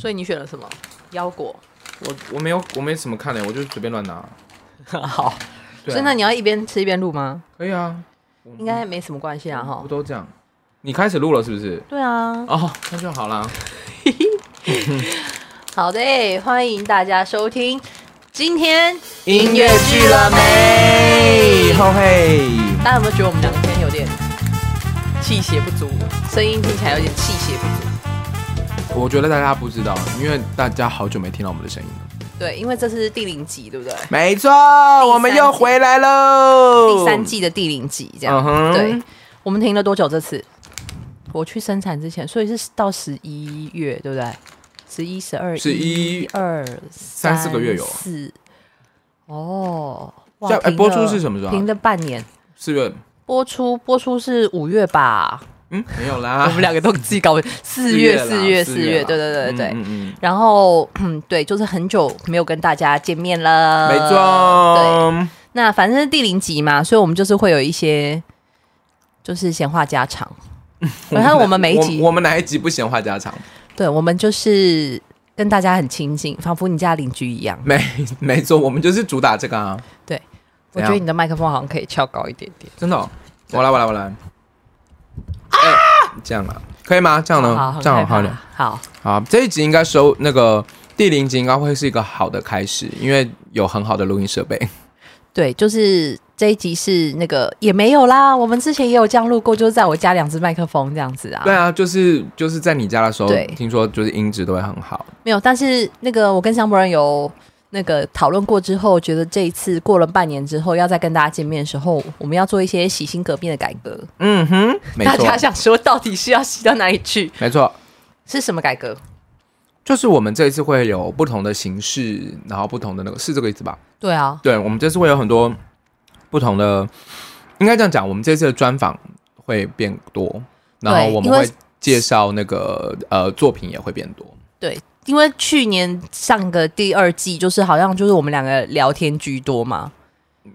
所以你选了什么？腰果。我我没有，我没什么看的，我就随便乱拿。好，啊、所以那你要一边吃一边录吗？可以啊，应该没什么关系啊哈。不都这样？你开始录了是不是？对啊。哦，那就好啦。好的，欢迎大家收听今天音乐剧了没？后嘿，大家有没有觉得我们两个今天有点气血不足？声音听起来有点气。我觉得大家不知道，因为大家好久没听到我们的声音了。对，因为这是第零集，对不对？没错，我们又回来喽。第三季的第零集，这样。Uh. 对，我们停了多久？这次我去生产之前，所以是到十一月，对不对？十一、十二、十一、二、三四个月有四。哦，哇！哎，播出是什么时候？停了半年。四月。播出播出是五月吧？嗯，没有啦，我们两个都自己搞。四月，四月，四月，对对对对，嗯嗯。然后，嗯，对，就是很久没有跟大家见面了，没错。对，那反正是第零集嘛，所以我们就是会有一些，就是闲话家常。然后我们每一集，我们哪一集不闲话家常？对，我们就是跟大家很亲近，仿佛你家邻居一样。没，没错，我们就是主打这个啊。对，我觉得你的麦克风好像可以翘高一点点。真的，我来，我来，我来。这样啊，可以吗？这样呢？好好这样好。好好，这一集应该收那个第零集，应该会是一个好的开始，因为有很好的录音设备。对，就是这一集是那个也没有啦，我们之前也有这样录过，就是在我家两只麦克风这样子啊。对啊，就是就是在你家的时候，对听说就是音质都会很好。没有，但是那个我跟香博人有。那个讨论过之后，觉得这一次过了半年之后，要再跟大家见面的时候，我们要做一些洗心革面的改革。嗯哼，没错。大家想说，到底是要洗到哪里去？没错，是什么改革？就是我们这一次会有不同的形式，然后不同的那个，是这个意思吧？对啊，对，我们这次会有很多不同的，应该这样讲，我们这次的专访会变多，然后我们会介绍那个呃作品也会变多。对。因为去年上个第二季就是好像就是我们两个聊天居多嘛，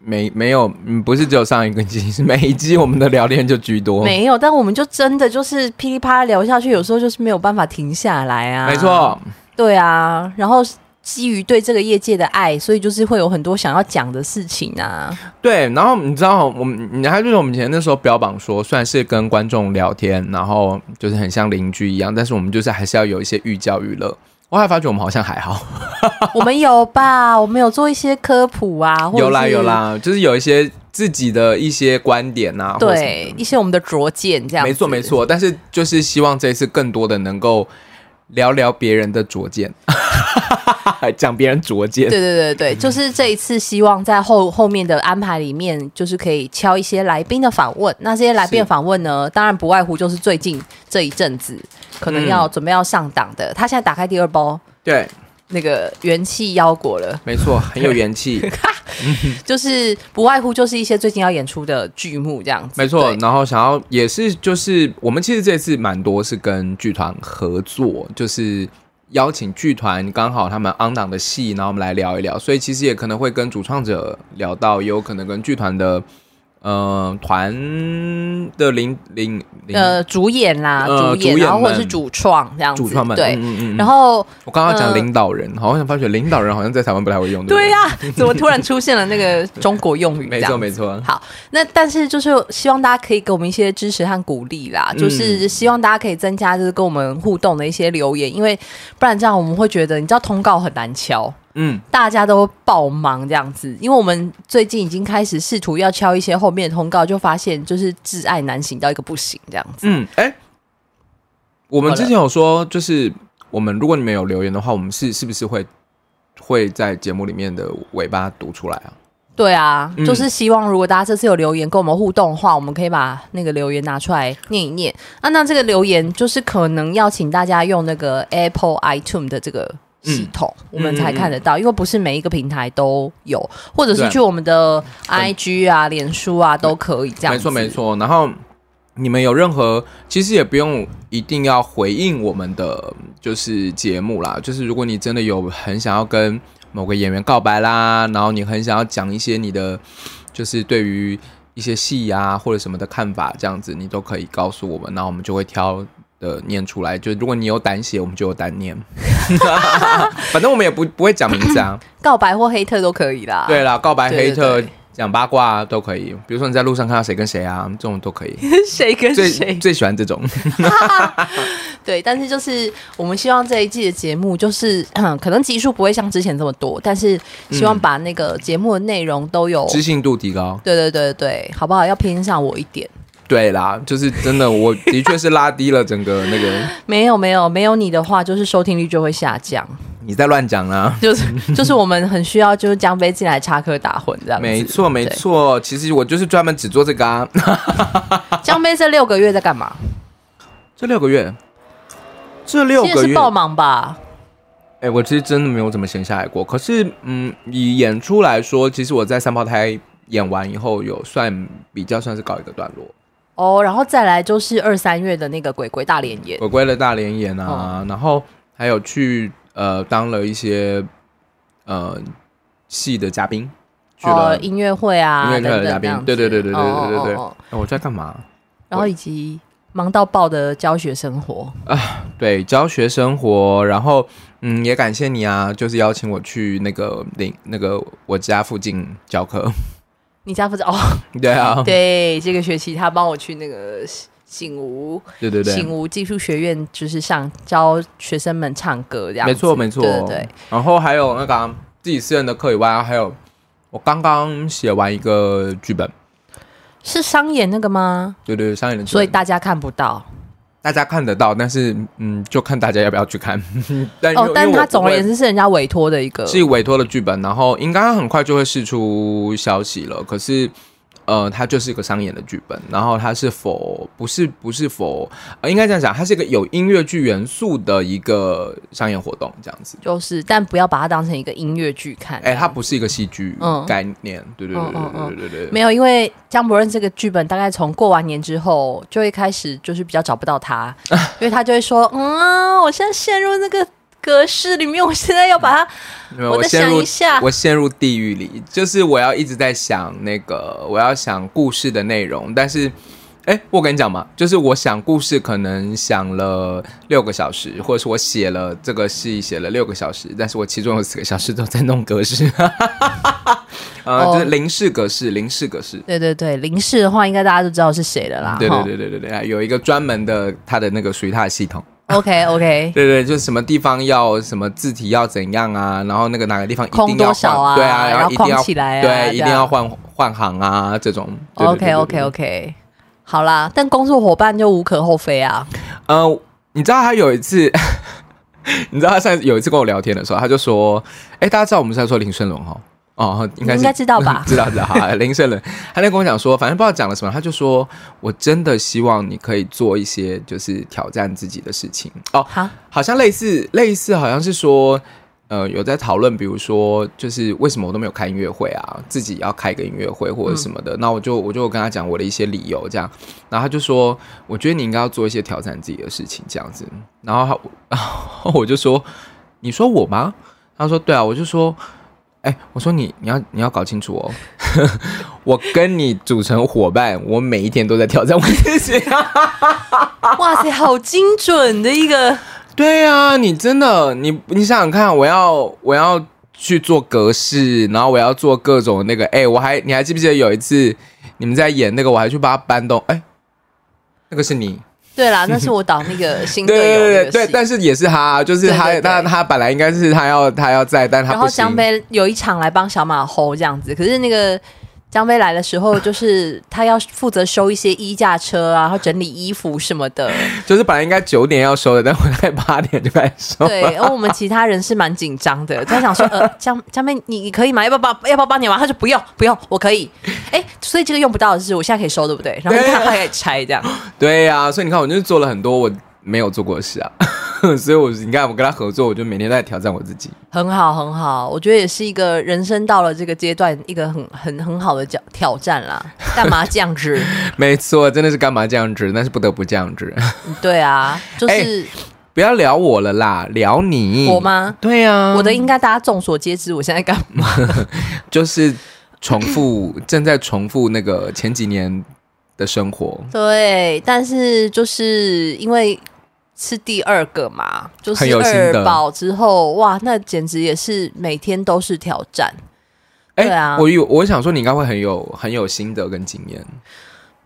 没没有，嗯，不是只有上一个季，是每一季我们的聊天就居多。没有，但我们就真的就是噼里啪啦聊下去，有时候就是没有办法停下来啊。没错，对啊，然后基于对这个业界的爱，所以就是会有很多想要讲的事情啊。对，然后你知道，我们你还记得我们以前那时候标榜说，算是跟观众聊天，然后就是很像邻居一样，但是我们就是还是要有一些寓教于乐。我还发觉我们好像还好，我们有吧？我们有做一些科普啊，或者有啦有啦，就是有一些自己的一些观点啊，对，一些我们的拙见这样。没错没错，但是就是希望这一次更多的能够聊聊别人的拙见，讲别人拙见。对对对对，就是这一次希望在后后面的安排里面，就是可以敲一些来宾的访问。那这些来宾访问呢，当然不外乎就是最近这一阵子。可能要准备要上档的，嗯、他现在打开第二包，对，那个元气腰果了，没错，很有元气，就是不外乎就是一些最近要演出的剧目这样子，没错。然后想要也是就是我们其实这次蛮多是跟剧团合作，就是邀请剧团刚好他们 on 档的戏，然后我们来聊一聊，所以其实也可能会跟主创者聊到，也有可能跟剧团的。呃，团的领领呃主演啦，主演，然后或者是主创这样子，主创们对，嗯嗯。然后我刚刚讲领导人，好像发觉领导人好像在台湾不太会用。对呀，怎么突然出现了那个中国用语？没错没错。好，那但是就是希望大家可以给我们一些支持和鼓励啦，就是希望大家可以增加就是跟我们互动的一些留言，因为不然这样我们会觉得你知道通告很难敲。嗯，大家都爆忙这样子，因为我们最近已经开始试图要敲一些后面的通告，就发现就是挚爱难行到一个不行这样子。嗯，哎、欸，我们之前有说，就是我们如果你们有留言的话，我们是是不是会会在节目里面的尾巴读出来啊？对啊，嗯、就是希望如果大家这次有留言跟我们互动的话，我们可以把那个留言拿出来念一念。啊，那这个留言就是可能要请大家用那个 Apple iTunes 的这个。系统、嗯、我们才看得到，嗯、因为不是每一个平台都有，或者是去我们的 IG 啊、脸书啊都可以这样。没错没错。然后你们有任何，其实也不用一定要回应我们的就是节目啦。就是如果你真的有很想要跟某个演员告白啦，然后你很想要讲一些你的就是对于一些戏啊或者什么的看法，这样子你都可以告诉我们，那我们就会挑。的念出来。就如果你有胆写，我们就有胆念。反正我们也不不会讲名字啊，告白或黑特都可以啦。对啦，告白、黑特。讲八卦都可以，比如说你在路上看到谁跟谁啊，这种都可以。谁跟谁？最最喜欢这种。对，但是就是我们希望这一季的节目，就是 可能集数不会像之前这么多，但是希望把那个节目的内容都有知性度提高。对对对对，好不好？要偏向我一点。对啦，就是真的，我的确是拉低了整个那个。没有没有没有你的话，就是收听率就会下降。你在乱讲啦！就是就是我们很需要就是江杯进来插科打诨这样。没错没错，其实我就是专门只做这个啊。江杯这六个月在干嘛？这六个月，这六个月是爆忙吧？哎、欸，我其实真的没有怎么闲下来过。可是，嗯，以演出来说，其实我在三胞胎演完以后，有算比较算是告一个段落。哦，然后再来就是二三月的那个鬼鬼大连演，鬼鬼的大连演啊，嗯、然后还有去。呃，当了一些呃戏的嘉宾，去了音乐会啊，音乐会的嘉宾，对对对对对对对对。那我在干嘛？然后以及忙到爆的教学生活啊，对教学生活，然后嗯，也感谢你啊，就是邀请我去那个领那个我家附近教课。你家负责哦？对啊，对，这个学期他帮我去那个。醒吾，对对对，醒吾技术学院就是上教学生们唱歌这样，没错没错，对对对。然后还有那个自己私人的课以外，还有我刚刚写完一个剧本，是商演那个吗？对对，商演的剧本，所以大家看不到，大家看得到，但是嗯，就看大家要不要去看。但哦，但是他总而言之是人家委托的一个，是委托的剧本，然后应该很快就会释出消息了。可是。呃，它就是一个商演的剧本，然后它是否不是不是否，呃，应该这样讲，它是一个有音乐剧元素的一个商业活动，这样子，就是，但不要把它当成一个音乐剧看。哎，它不是一个戏剧概念。对对对对对对对。没有，因为江伯仁这个剧本大概从过完年之后就会开始，就是比较找不到他。因为他就会说，嗯，我现在陷入那个。格式里面，我现在要把它，嗯、我再想一下，我陷入地狱里，就是我要一直在想那个，我要想故事的内容，但是。哎，我跟你讲嘛，就是我想故事可能想了六个小时，或者是我写了这个戏写了六个小时，但是我其中有四个小时都在弄格式，呃，就是零式格式，零式格式。对对对，零式的话，应该大家都知道是谁的啦。对对对对对对，有一个专门的他的那个属于他的系统。OK OK。对对，就是什么地方要什么字体要怎样啊，然后那个哪个地方一定要空多少啊？对啊，然后一定要起来啊，对，一定要换换行啊，这种。OK OK OK。好啦，但工作伙伴就无可厚非啊。呃，你知道他有一次，你知道他上次有一次跟我聊天的时候，他就说：“哎、欸，大家知道我们是在说林顺龙哈？哦，应该应该知道吧？知道知道。好，林盛伦，他在跟我讲说，反正不知道讲了什么，他就说我真的希望你可以做一些就是挑战自己的事情哦。好，好像类似类似，好像是说。”呃，有在讨论，比如说，就是为什么我都没有开音乐会啊？自己要开个音乐会或者什么的，那、嗯、我就我就跟他讲我的一些理由，这样，然后他就说，我觉得你应该要做一些挑战自己的事情，这样子。然后他，然后我就说，你说我吗？他说，对啊。我就说，哎、欸，我说你你要你要搞清楚哦，我跟你组成伙伴，我每一天都在挑战我自己。哇塞，好精准的一个。对呀、啊，你真的，你你想想看，我要我要去做格式，然后我要做各种那个，哎，我还你还记不记得有一次你们在演那个，我还去帮他搬动，哎，那个是你，对啦，那是我导那个新队友，对对对对，但是也是他，就是他，对对对他他本来应该是他要他要在，但他。然后江杯有一场来帮小马 hold 这样子，可是那个。江杯来的时候，就是他要负责收一些衣架车啊，然后整理衣服什么的。就是本来应该九点要收的，但我在八点就开始收。对，然后我们其他人是蛮紧张的，他想说，呃，江江杯，你你可以吗？要不要帮？要不要帮你吗？他说不用不用，我可以。哎，所以这个用不到的是，我现在可以收，对不对？然后他还可以拆这样。对呀、啊，所以你看，我就是做了很多我没有做过的事啊。所以，我你看，我跟他合作，我就每天在挑战我自己。很好，很好，我觉得也是一个人生到了这个阶段，一个很很很好的挑挑战啦。干嘛这样子？没错，真的是干嘛这样子？但是不得不这样子。对啊，就是、欸、不要聊我了啦，聊你。我吗？对啊，我的应该大家众所皆知。我现在干嘛？就是重复，正在重复那个前几年的生活。对，但是就是因为。是第二个嘛，就是二宝之后，哇，那简直也是每天都是挑战。哎、欸，对啊，我有我想说，你应该会很有很有心得跟经验。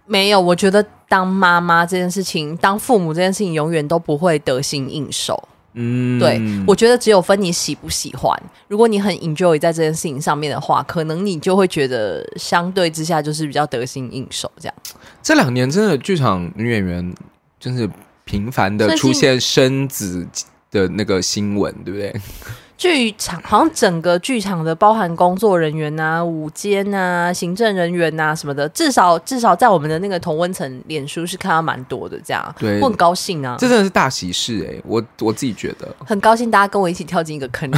没有，我觉得当妈妈这件事情，当父母这件事情，永远都不会得心应手。嗯，对，我觉得只有分你喜不喜欢。如果你很 enjoy 在这件事情上面的话，可能你就会觉得相对之下就是比较得心应手这样。这两年真的剧场女演员就是频繁的出现生子的那个新闻，对不对？剧场好像整个剧场的包含工作人员啊、舞监啊、行政人员啊什么的，至少至少在我们的那个同温层脸书是看到蛮多的，这样，对，我很高兴啊，这真的是大喜事哎、欸，我我自己觉得很高兴，大家跟我一起跳进一个坑里。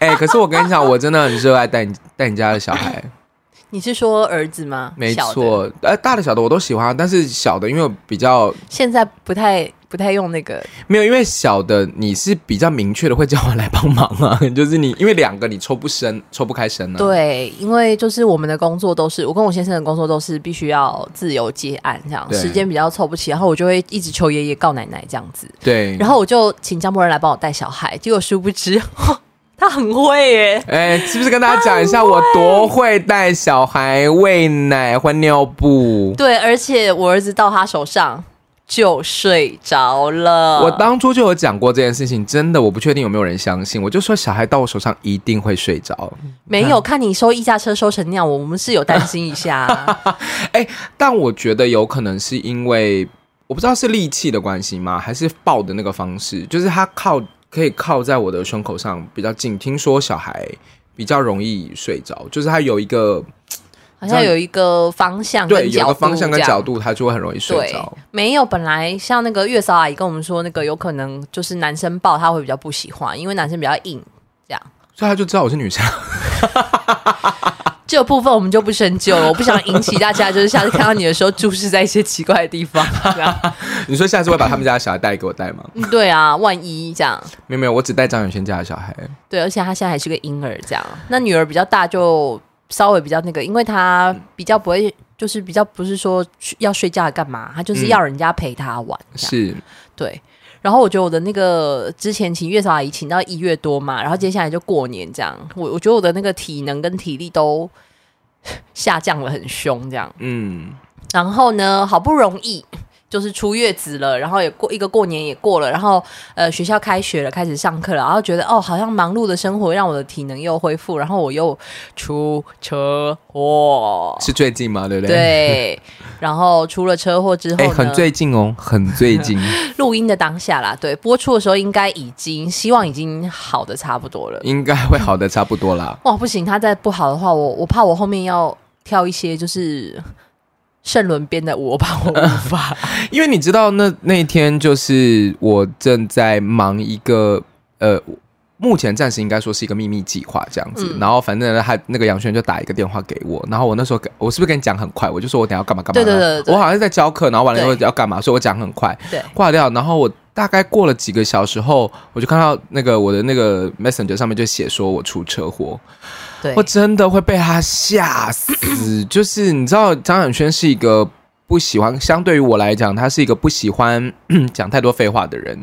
哎、欸，可是我跟你讲，我真的很热爱带你带你家的小孩。你是说儿子吗？没错，呃，大的小的我都喜欢，但是小的因为我比较现在不太。不太用那个，没有，因为小的你是比较明确的会叫我来帮忙啊，就是你因为两个你抽不身，抽不开身啊。对，因为就是我们的工作都是我跟我先生的工作都是必须要自由接案这样，时间比较凑不齐，然后我就会一直求爷爷告奶奶这样子。对，然后我就请江博人来帮我带小孩，结果殊不知 他很会耶。哎，是不是跟大家讲一下我多会带小孩喂奶换尿布？对，而且我儿子到他手上。就睡着了。我当初就有讲过这件事情，真的我不确定有没有人相信。我就说小孩到我手上一定会睡着。没有看你收衣架车收成那样，我们是有担心一下。哎、欸，但我觉得有可能是因为我不知道是力气的关系吗，还是抱的那个方式，就是他靠可以靠在我的胸口上比较近。听说小孩比较容易睡着，就是他有一个。好像有一个方向跟角度，对，有个方向跟角度，他就会很容易睡着。没有，本来像那个月嫂阿姨跟我们说，那个有可能就是男生抱他会比较不喜欢，因为男生比较硬，这样。所以他就知道我是女生。这个部分我们就不深究了，我不想引起大家就是下次看到你的时候注视在一些奇怪的地方。这样。你说下次会把他们家的小孩带给我带吗？对啊，万一这样。没有没有，我只带张远轩家的小孩。对，而且他现在还是个婴儿，这样。那女儿比较大就。稍微比较那个，因为她比较不会，就是比较不是说要睡觉干嘛，她就是要人家陪她玩。嗯、是，对。然后我觉得我的那个之前请月嫂阿姨请到一月多嘛，然后接下来就过年这样，我我觉得我的那个体能跟体力都 下降了很凶这样。嗯。然后呢，好不容易。就是出月子了，然后也过一个过年也过了，然后呃学校开学了，开始上课了，然后觉得哦好像忙碌的生活让我的体能又恢复，然后我又出车祸，是最近吗？对不对？对，然后出了车祸之后，哎，很最近哦，很最近。录音的当下啦，对，播出的时候应该已经希望已经好的差不多了，应该会好的差不多啦。哇，不行，他再不好的话，我我怕我后面要跳一些就是。圣伦编的我吧我无法，因为你知道那那一天就是我正在忙一个呃，目前暂时应该说是一个秘密计划这样子。嗯、然后反正他那个杨轩就打一个电话给我，然后我那时候我是不是跟你讲很快？我就说我等下要干嘛干嘛。对对对，对，我好像是在教课，然后完了以后要干嘛，所以我讲很快，对，挂掉。然后我大概过了几个小时后，我就看到那个我的那个 Messenger 上面就写说我出车祸。我真的会被他吓死，就是你知道张远轩是一个不喜欢，相对于我来讲，他是一个不喜欢 讲太多废话的人，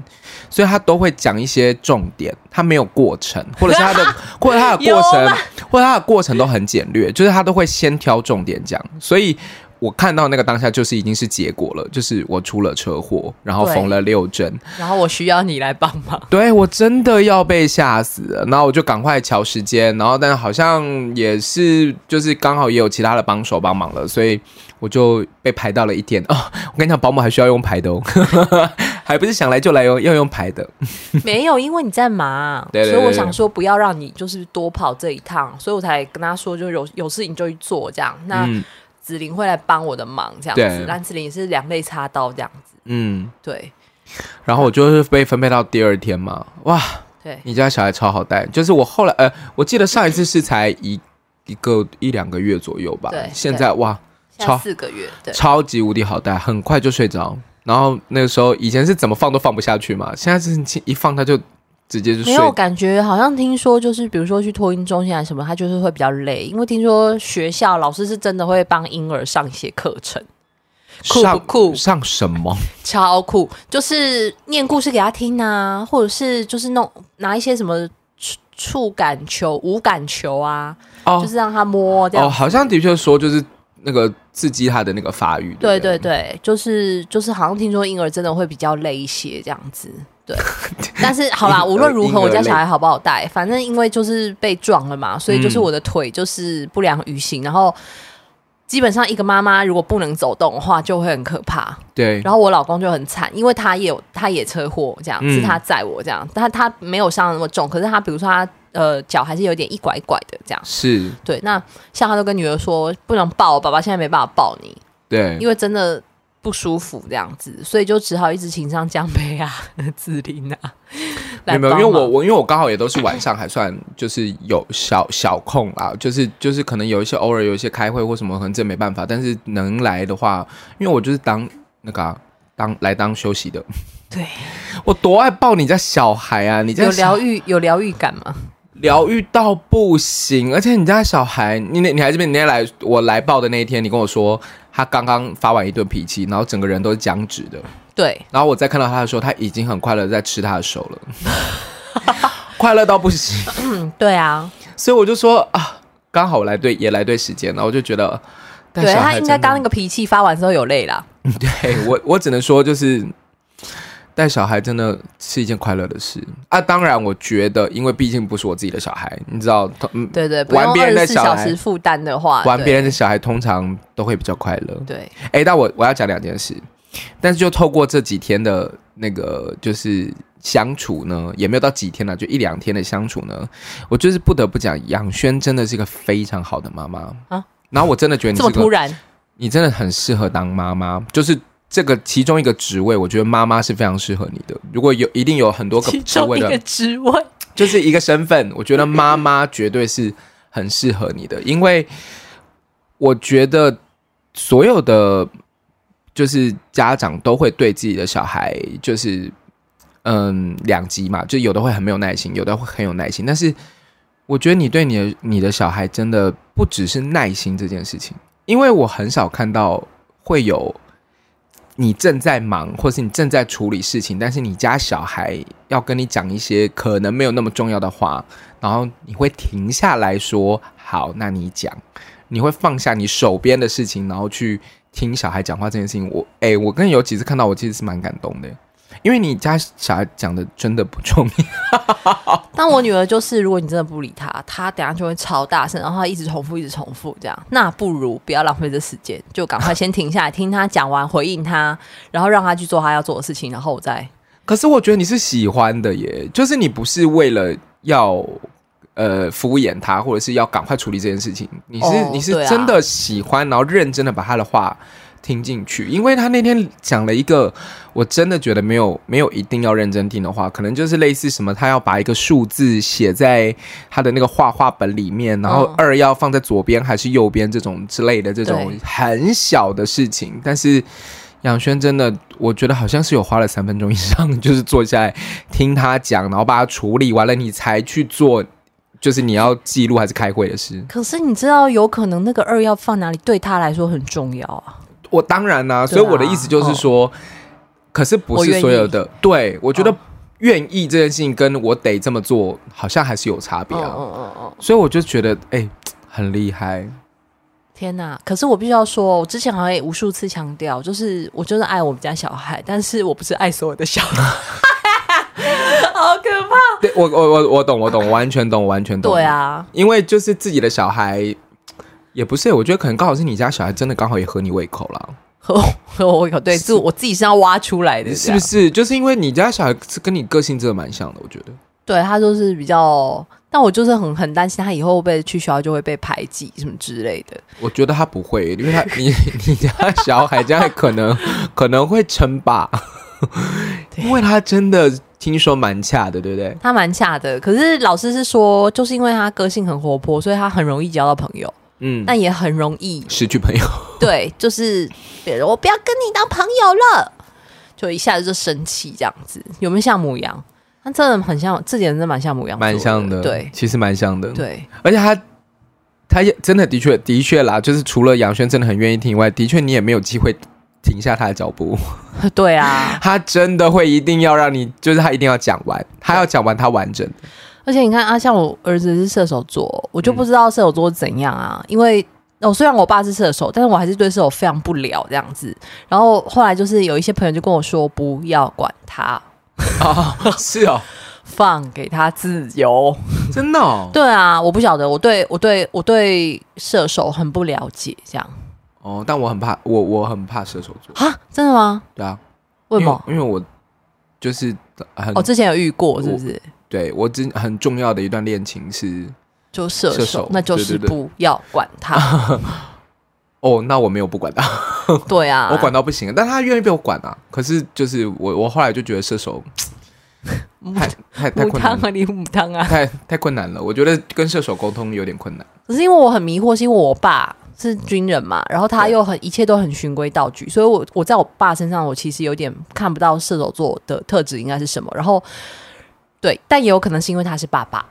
所以他都会讲一些重点，他没有过程，或者是他的，或者他的过程，或者他的过程都很简略，就是他都会先挑重点讲，所以。我看到那个当下就是已经是结果了，就是我出了车祸，然后缝了六针，然后我需要你来帮忙。对，我真的要被吓死了，然后我就赶快瞧时间，然后但是好像也是就是刚好也有其他的帮手帮忙了，所以我就被排到了一天。哦，我跟你讲，保姆还需要用排的哦，还不是想来就来哦，要用排的。没有，因为你在忙，对对对对，所以我想说不要让你就是多跑这一趟，所以我才跟他说，就有有事情就去做这样。那。嗯子琳会来帮我的忙，这样子。蓝子琳也是两肋插刀这样子。嗯，对。然后我就是被分配到第二天嘛，哇，对，你家小孩超好带。就是我后来，呃，我记得上一次是才一一个一两个月左右吧。对，现在哇，超四个月，对，超级无敌好带，很快就睡着。然后那个时候以前是怎么放都放不下去嘛，现在是一放他就。直接就睡。没有感觉，好像听说就是，比如说去托婴中心啊什么，他就是会比较累，因为听说学校老师是真的会帮婴儿上一些课程，酷不酷？上什么？超酷！就是念故事给他听啊，或者是就是弄拿一些什么触触感球、无感球啊，哦、就是让他摸这样。哦，好像的确说就是那个刺激他的那个发育。对对对，就是就是好像听说婴儿真的会比较累一些这样子。对，但是好啦，无论如何，我家小孩好不好带，反正因为就是被撞了嘛，所以就是我的腿就是不良于行，嗯、然后。基本上一个妈妈如果不能走动的话，就会很可怕。对，然后我老公就很惨，因为他也有他也车祸，这样、嗯、是他载我这样，但他没有伤那么重，可是他比如说他呃脚还是有点一拐一拐的这样。是，对。那像他都跟女儿说不能抱，爸爸现在没办法抱你。对，因为真的。不舒服这样子，所以就只好一直请上江杯啊、子琳啊。没有没有，因为我我因为我刚好也都是晚上还算就是有小小空啊，就是就是可能有一些偶尔有一些开会或什么，可能真没办法。但是能来的话，因为我就是当那个、啊、当来当休息的。对，我多爱抱你家小孩啊！你家有疗愈有疗愈感吗？疗愈到不行，而且你家小孩，你那你还这边你那天来我来抱的那一天，你跟我说。他刚刚发完一顿脾气，然后整个人都是僵直的。对，然后我再看到他的时候，他已经很快乐在吃他的手了，快乐到不行。嗯，对啊，所以我就说啊，刚好来对也来对时间了，我就觉得，对他应该刚那个脾气发完之后有累了。对我，我只能说就是。带小孩真的是一件快乐的事啊！当然，我觉得，因为毕竟不是我自己的小孩，你知道，嗯，对对，玩别人的小孩负担的话，玩别人的小孩通常都会比较快乐。对，哎，但我我要讲两件事，但是就透过这几天的那个就是相处呢，也没有到几天了，就一两天的相处呢，我就是不得不讲，杨轩真的是一个非常好的妈妈啊。然后我真的觉得你这么突然，你真的很适合当妈妈，就是。这个其中一个职位，我觉得妈妈是非常适合你的。如果有一定有很多个职位的，一个职位就是一个身份，我觉得妈妈绝对是很适合你的。因为我觉得所有的就是家长都会对自己的小孩就是嗯两极嘛，就有的会很没有耐心，有的会很有耐心。但是我觉得你对你的你的小孩真的不只是耐心这件事情，因为我很少看到会有。你正在忙，或是你正在处理事情，但是你家小孩要跟你讲一些可能没有那么重要的话，然后你会停下来说：“好，那你讲。”你会放下你手边的事情，然后去听小孩讲话这件事情。我，哎，我跟有几次看到，我其实是蛮感动的。因为你家小孩讲的真的不重要，但我女儿就是，如果你真的不理她，她等下就会超大声，然后她一直重复，一直重复这样。那不如不要浪费这时间，就赶快先停下来听她讲完，回应她，然后让她去做她要做的事情，然后我再。可是我觉得你是喜欢的耶，就是你不是为了要呃敷衍她，或者是要赶快处理这件事情，你是、哦、你是真的喜欢，然后认真的把她的话。听进去，因为他那天讲了一个，我真的觉得没有没有一定要认真听的话，可能就是类似什么，他要把一个数字写在他的那个画画本里面，然后二要放在左边还是右边这种之类的这种很小的事情，但是杨轩真的，我觉得好像是有花了三分钟以上，就是坐下来听他讲，然后把它处理完了，你才去做，就是你要记录还是开会的事。可是你知道，有可能那个二要放哪里，对他来说很重要啊。我当然啦、啊，所以我的意思就是说，可是不是所有的。我对我觉得愿意这件事情跟我得这么做，好像还是有差别啊。哦哦哦、所以我就觉得，哎、欸，很厉害。天哪！可是我必须要说，我之前好像也无数次强调，就是我就是爱我们家小孩，但是我不是爱所有的小孩，好可怕。对，我我我我懂，我懂，完全懂，完全懂。对啊，因为就是自己的小孩。也不是，我觉得可能刚好是你家小孩真的刚好也合你胃口了，合 合我胃口。对，是我自己是要挖出来的，是不是？就是因为你家小孩是跟你个性真的蛮像的，我觉得。对，他就是比较，但我就是很很担心他以后被去学校就会被排挤什么之类的。我觉得他不会，因为他 你你家小孩这样可能 可能会称霸，因为他真的听说蛮恰的，对不对？他蛮恰的，可是老师是说，就是因为他个性很活泼，所以他很容易交到朋友。嗯，但也很容易失去朋友。对，就是别人我不要跟你当朋友了，就一下子就生气这样子。有没有像母羊？他真的很像，这点真的蛮像母羊，蛮像的。对，其实蛮像的。对，而且他，他也真的的确的确啦，就是除了杨轩真的很愿意听以外，的确你也没有机会停下他的脚步。对啊，他真的会一定要让你，就是他一定要讲完，他要讲完他完整的。而且你看啊，像我儿子是射手座，我就不知道射手座怎样啊，嗯、因为。哦，虽然我爸是射手，但是我还是对射手非常不了这样子。然后后来就是有一些朋友就跟我说，不要管他，哦、是哦，放给他自由，真的、哦。对啊，我不晓得，我对我对我对射手很不了解这样。哦，但我很怕，我我很怕射手座啊，真的吗？对啊，为什么？因为，因为我就是很，我、哦、之前有遇过，是不是？对我真很重要的一段恋情是。就射手，射手那就是不要管他。哦，那我没有不管他。对啊，我管到不行，但他愿意被我管啊。可是就是我，我后来就觉得射手太太太困难了，你母汤啊，太太困难了。我觉得跟射手沟通有点困难。可是因为我很迷惑，是因为我爸是军人嘛，然后他又很一切都很循规蹈矩，所以我我在我爸身上，我其实有点看不到射手座的特质应该是什么。然后对，但也有可能是因为他是爸爸。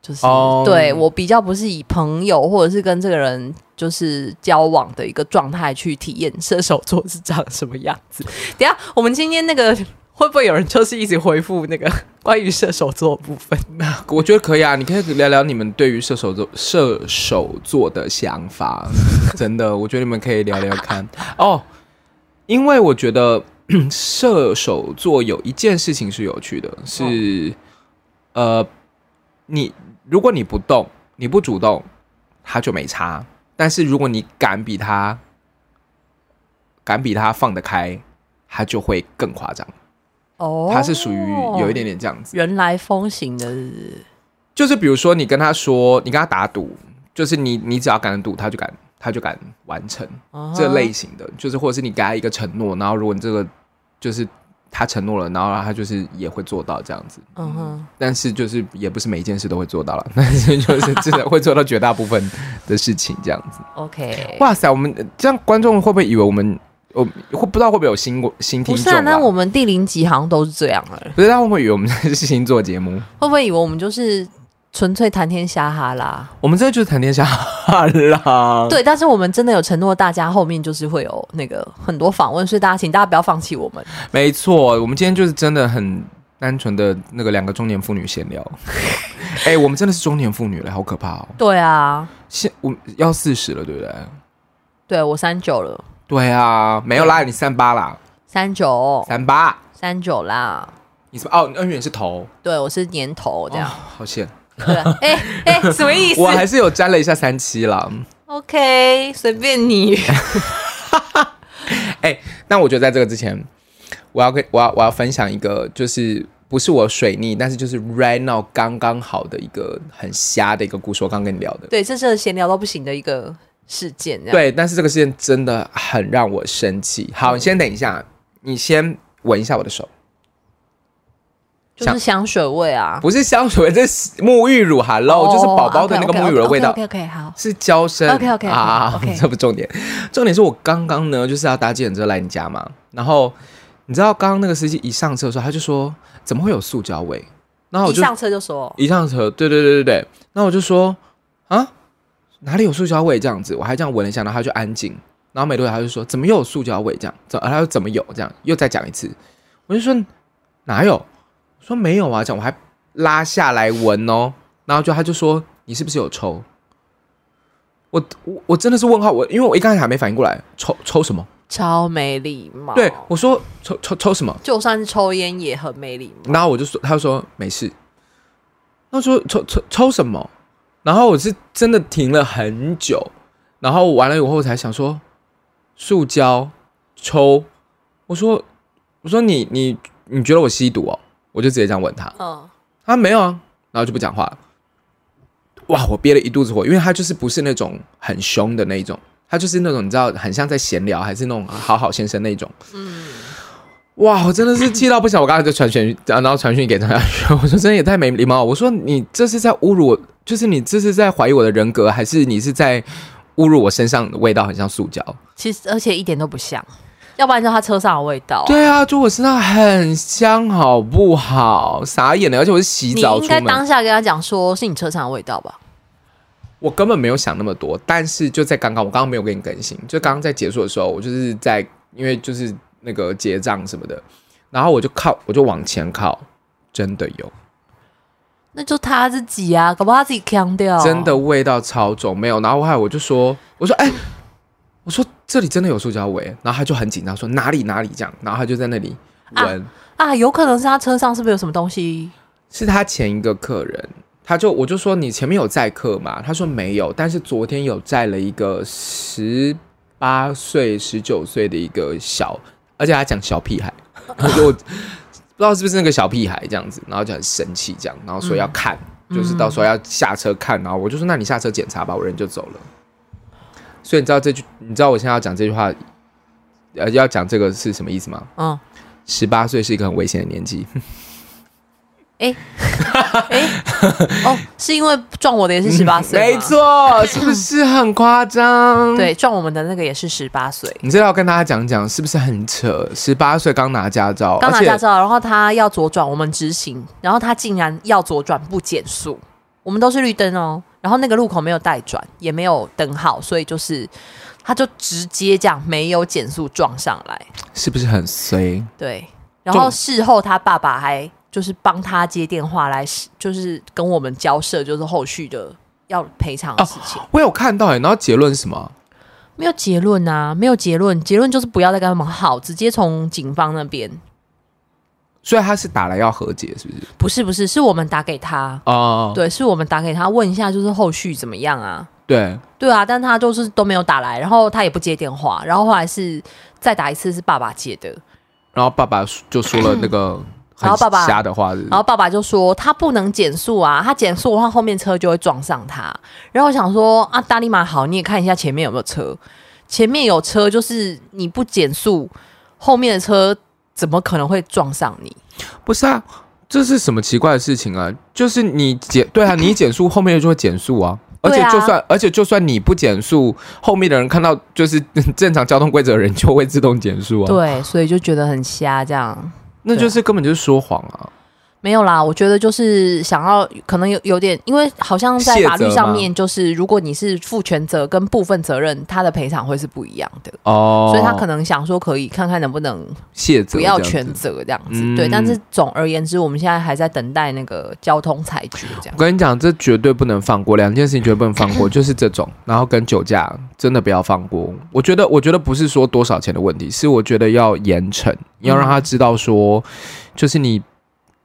就是、oh. 对我比较不是以朋友或者是跟这个人就是交往的一个状态去体验射手座是长什么样子。等下我们今天那个会不会有人就是一直回复那个 关于射手座的部分？我觉得可以啊，你可以聊聊你们对于射手座射手座的想法。真的，我觉得你们可以聊聊看哦，oh, 因为我觉得 射手座有一件事情是有趣的，是、oh. 呃你。如果你不动，你不主动，他就没差。但是如果你敢比他，敢比他放得开，他就会更夸张。哦，他是属于有一点点这样子。原来风行的是，就是比如说你跟他说，你跟他打赌，就是你你只要敢赌，他就敢他就敢完成、uh huh. 这类型的，就是或者是你给他一个承诺，然后如果你这个就是。他承诺了，然后他就是也会做到这样子。嗯哼，但是就是也不是每一件事都会做到了，但是就是真的会做到绝大部分的事情这样子。OK，哇塞，我们这样观众会不会以为我们我会不知道会不会有新新听众？不是啊，那我们第零集好像都是这样了。不是，他会不会以为我们是星座节目？会不会以为我们就是？纯粹谈天瞎哈啦，我们这就是谈天瞎哈啦。对，但是我们真的有承诺，大家后面就是会有那个很多访问，所以大家请大家不要放弃我们。没错，我们今天就是真的很单纯的那个两个中年妇女闲聊。哎、欸，我们真的是中年妇女了，好可怕哦。对啊，现我要四十了，对不对？对，我三九了。对啊，没有啦，你三八啦。三九，三八，三九啦。你什么？哦，恩远是头。对，我是年头，这样。哦、好险。对，哎哎、什么意思？我还是有沾了一下三七了。OK，随便你。哎、欸，那我觉得在这个之前，我要跟我要我要分享一个，就是不是我水逆，但是就是 right now 刚刚好的一个很瞎的一个故事。我刚跟你聊的，对，这是闲聊到不行的一个事件。对，但是这个事件真的很让我生气。好，你先等一下，你先闻一下我的手。就是香水味啊，不是香水味，这是沐浴乳。Hello，、oh, 就是宝宝的那个沐浴乳的味道。OK OK, okay, okay, 好，是娇生。OK OK 啊，okay. 这不重点，重点是我刚刚呢就是要搭计程车来你家嘛，然后你知道刚刚那个司机一上车的时候，他就说怎么会有塑胶味？然后我就一上车就说一上车，对对对对对，然后我就说啊哪里有塑胶味这样子？我还这样闻了一下，然后他就安静，然后没多久他就说怎么又有塑胶味这样？怎他说怎么有这样？又再讲一次，我就说哪有？说没有啊，这样我还拉下来闻哦，然后就他就说你是不是有抽？我我我真的是问号，我因为我一开始还没反应过来，抽抽什么？超没礼貌。对，我说抽抽抽什么？就算是抽烟也很没礼貌。然后我就说，他就说没事。他说抽抽抽什么？然后我是真的停了很久，然后完了以后才想说塑胶抽。我说我说你你你觉得我吸毒哦？我就直接这样问他，嗯，他没有啊，然后就不讲话了。哇，我憋了一肚子火，因为他就是不是那种很凶的那种，他就是那种你知道，很像在闲聊，还是那种好好先生那种。嗯，哇，我真的是气到不行，我刚才就传讯，然后传讯给张亚轩，我说真的也太没礼貌。我说你这是在侮辱我，就是你这是在怀疑我的人格，还是你是在侮辱我身上的味道很像塑胶？其实而且一点都不像。要不然就他车上的味道、啊。对啊，就我身上很香，好不好？傻眼了，而且我是洗澡出门。你应该当下跟他讲，说是你车上的味道吧。我根本没有想那么多，但是就在刚刚，我刚刚没有给你更新，就刚刚在结束的时候，我就是在因为就是那个结账什么的，然后我就靠，我就往前靠，真的有。那就他自己啊，搞不好他自己呛掉。真的味道超重，没有。然后后来我就说，我说，哎、欸，我说这里真的有塑胶味。然后他就很紧张，说哪里哪里这样。然后他就在那里闻啊，啊，有可能是他车上是不是有什么东西？是他前一个客人，他就我就说你前面有载客吗？他说没有，但是昨天有载了一个十八岁、十九岁的一个小，而且他讲小屁孩，我。不知道是不是那个小屁孩这样子，然后就很生气这样，然后说要看，嗯、就是到时候要下车看，然后我就说那你下车检查吧，我人就走了。所以你知道这句，你知道我现在要讲这句话，呃，要讲这个是什么意思吗？嗯，十八岁是一个很危险的年纪。哎，哎，哦，是因为撞我的也是十八岁，没错，是不是很夸张？对，撞我们的那个也是十八岁。你这要跟大家讲讲，是不是很扯？十八岁刚拿驾照，刚拿驾照，然后他要左转，我们直行，然后他竟然要左转不减速，我们都是绿灯哦，然后那个路口没有带转，也没有灯号，所以就是他就直接这样没有减速撞上来，是不是很衰？对，然后事后他爸爸还。就是帮他接电话来，就是跟我们交涉，就是后续的要赔偿的事情。哦，我有看到哎，然后结论是什么？没有结论啊，没有结论，结论就是不要再跟他们好，直接从警方那边。所以他是打来要和解，是不是？不是，不是，是我们打给他哦。对，是我们打给他问一下，就是后续怎么样啊？对，对啊，但他就是都没有打来，然后他也不接电话，然后后来是再打一次，是爸爸接的，然后爸爸就说了那个。然后爸爸瞎的话，然后爸爸就说他不能减速啊，他减速的话后面车就会撞上他。然后我想说啊，大力马好，你也看一下前面有没有车，前面有车，就是你不减速，后面的车怎么可能会撞上你？不是啊，这是什么奇怪的事情啊？就是你减对啊，你减速后面就会减速啊，而且就算、啊、而且就算你不减速，后面的人看到就是正常交通规则的人就会自动减速啊。对，所以就觉得很瞎这样。那就是根本就是说谎啊！没有啦，我觉得就是想要可能有有点，因为好像在法律上面，就是如果你是负全责跟部分责任，他的赔偿会是不一样的哦。所以他可能想说，可以看看能不能卸责，不要全责这样子。对，但是总而言之，我们现在还在等待那个交通裁决。这样，我跟你讲，这绝对不能放过，两件事情绝对不能放过，就是这种，然后跟酒驾真的不要放过。我觉得，我觉得不是说多少钱的问题，是我觉得要严惩，要让他知道说，就是你。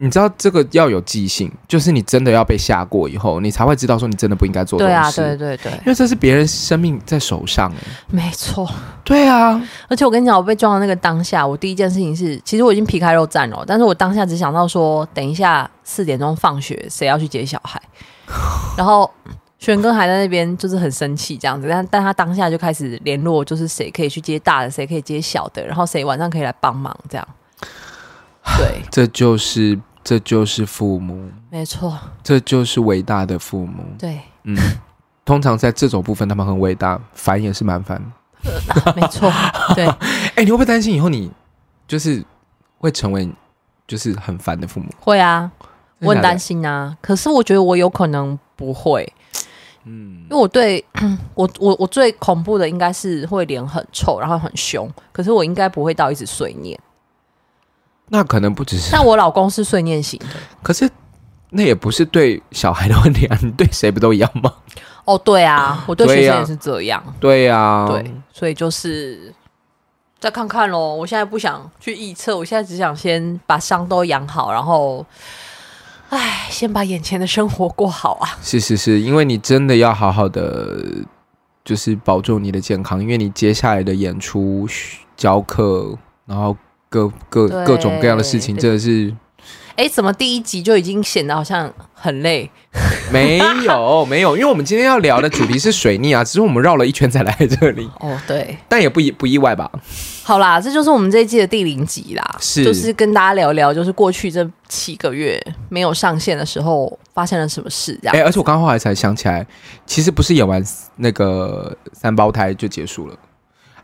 你知道这个要有记性，就是你真的要被吓过以后，你才会知道说你真的不应该做这种事。对啊，对对对，因为这是别人生命在手上。没错。对啊，而且我跟你讲，我被撞的那个当下，我第一件事情是，其实我已经皮开肉绽了，但是我当下只想到说，等一下四点钟放学，谁要去接小孩？然后轩哥还在那边，就是很生气这样子，但但他当下就开始联络，就是谁可以去接大的，谁可以接小的，然后谁晚上可以来帮忙这样。对，这就是。这就是父母，没错，这就是伟大的父母。对，嗯，通常在这种部分，他们很伟大，烦也是蛮烦。没错，对。哎，你会不会担心以后你就是会成为就是很烦的父母？会啊，我很担心啊。可是我觉得我有可能不会，嗯，因为我对我我我最恐怖的应该是会脸很臭，然后很凶。可是我应该不会到一直碎念。那可能不只是，但我老公是碎念型的。可是那也不是对小孩的问题啊，你对谁不都一样吗？哦，对啊，我对学生也是这样。对呀、啊，对，所以就是再看看喽。我现在不想去臆测，我现在只想先把伤都养好，然后，哎，先把眼前的生活过好啊。是是是，因为你真的要好好的，就是保重你的健康，因为你接下来的演出、教课，然后。各各各种各样的事情，真的是，哎，怎么第一集就已经显得好像很累？没有没有，因为我们今天要聊的主题是水逆啊，只是我们绕了一圈才来这里。哦，对，但也不意不意外吧？好啦，这就是我们这一季的第零集啦，是，就是跟大家聊聊，就是过去这七个月没有上线的时候发生了什么事，这样。哎，而且我刚刚后来才想起来，其实不是演完那个三胞胎就结束了。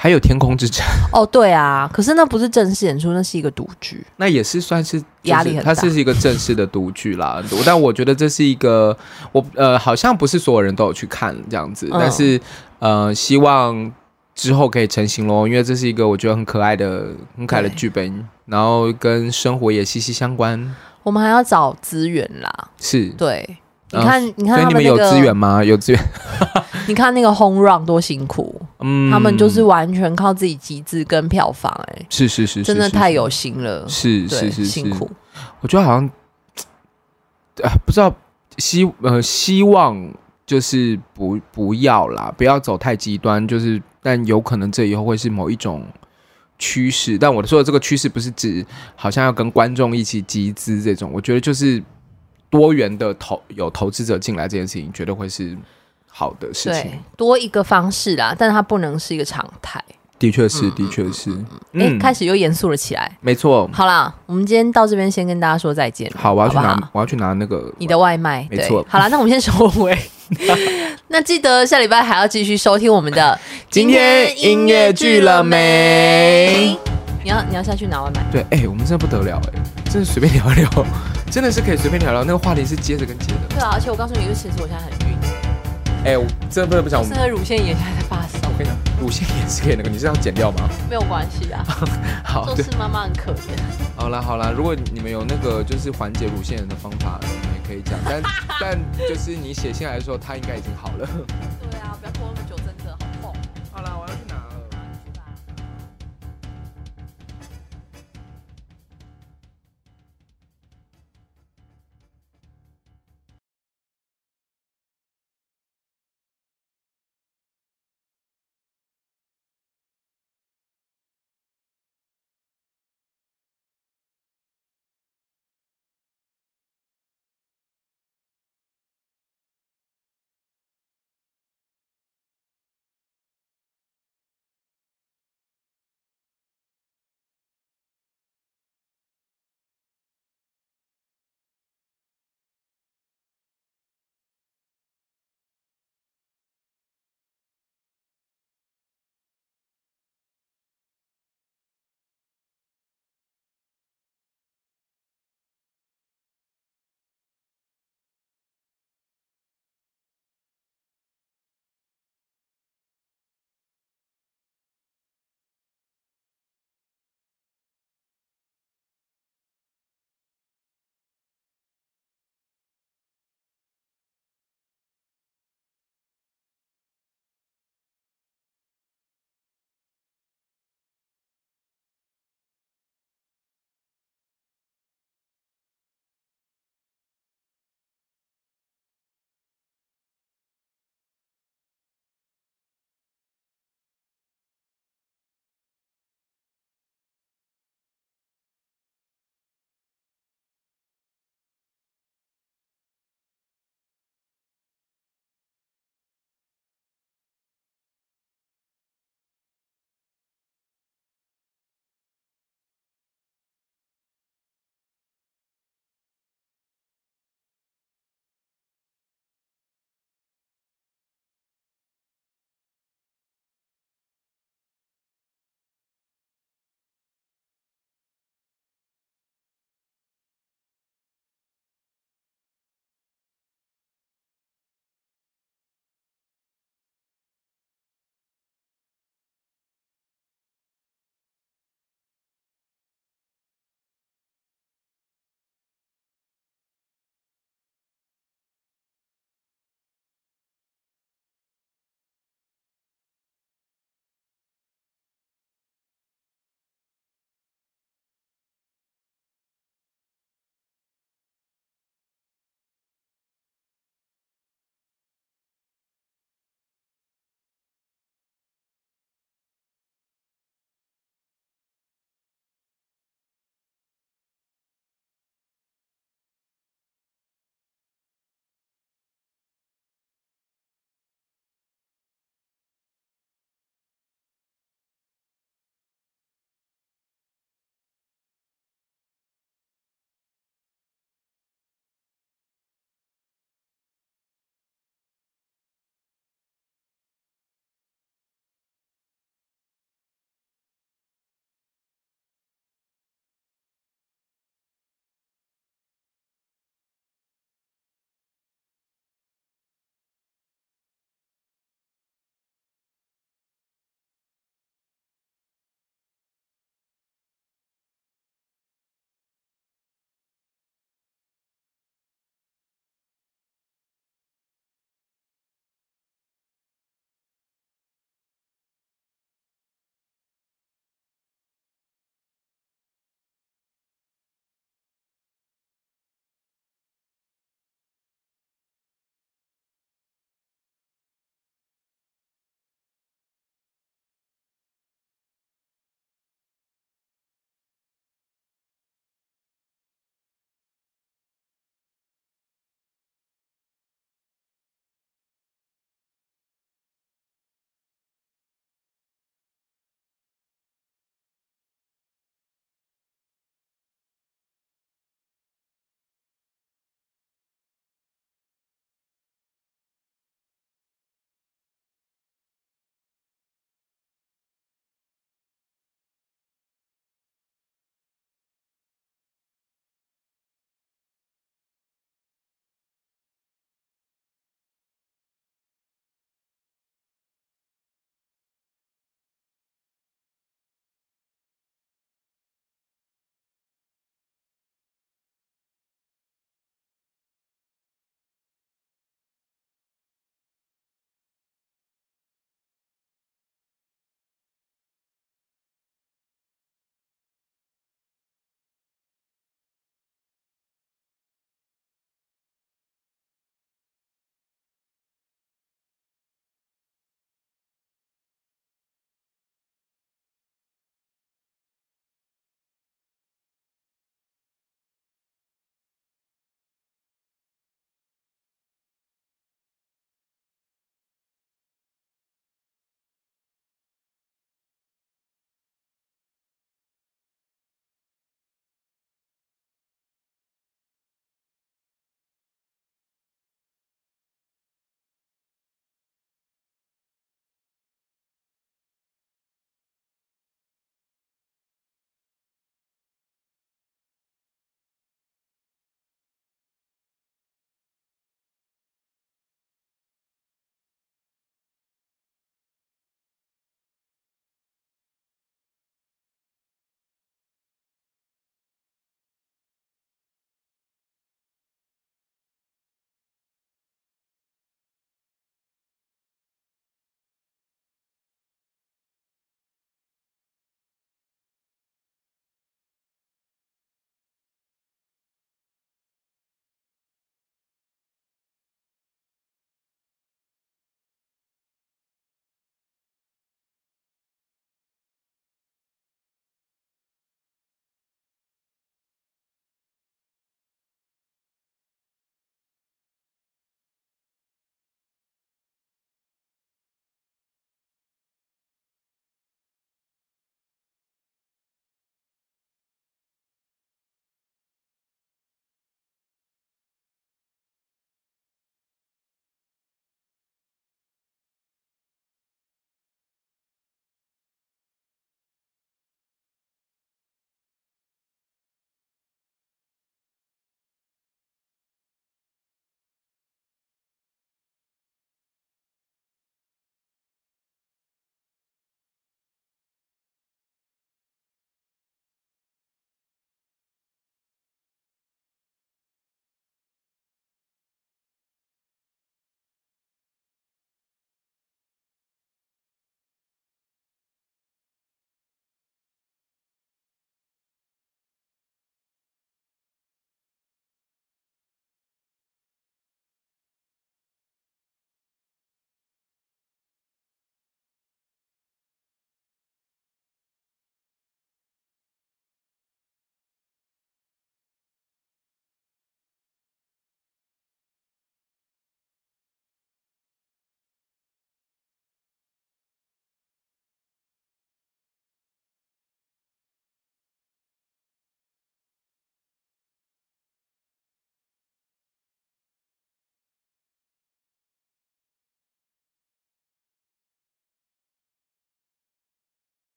还有天空之城。哦，对啊，可是那不是正式演出，那是一个独剧，那也是算是压力很大。它是一个正式的独剧啦，但我觉得这是一个，我呃，好像不是所有人都有去看这样子，嗯、但是呃，希望之后可以成型喽，因为这是一个我觉得很可爱的、很可爱的剧本，然后跟生活也息息相关。我们还要找资源啦，是。对，你看，你看，所以你们有资源吗？有资源。你看那个 Home Run 多辛苦，嗯，他们就是完全靠自己集资跟票房，哎，是是是，真的太有心了，是是是辛苦。我觉得好像啊，不知道希呃希望。就是不不要啦，不要走太极端。就是，但有可能这以后会是某一种趋势。但我说的这个趋势，不是指好像要跟观众一起集资这种。我觉得就是多元的投有投资者进来这件事情，绝对会是好的事情。对，多一个方式啦，但它不能是一个常态。的确是，的确是。哎、欸，开始又严肃了起来。没错。好啦，我们今天到这边先跟大家说再见。好，我要去拿，好好我要去拿那个你的外卖。没错。好啦，那我们先收尾。那记得下礼拜还要继续收听我们的 今天音乐剧了没？你要你要下去拿外卖？对，哎、欸，我们真的不得了、欸，哎，真的随便聊一聊，真的是可以随便聊聊。那个话题是接着跟接的。对啊，而且我告诉你，因为其实我现在很晕。哎、欸，我真的不能不讲，我们现在乳腺炎现在在发烧。我跟你讲，乳腺炎是可以那个，你是要剪掉吗？没有关系啊。好，都是妈妈很可怜。好啦好啦，如果你们有那个就是缓解乳腺炎的方法，你们也可以讲。但 但就是你写信来的时候，他应该已经好了。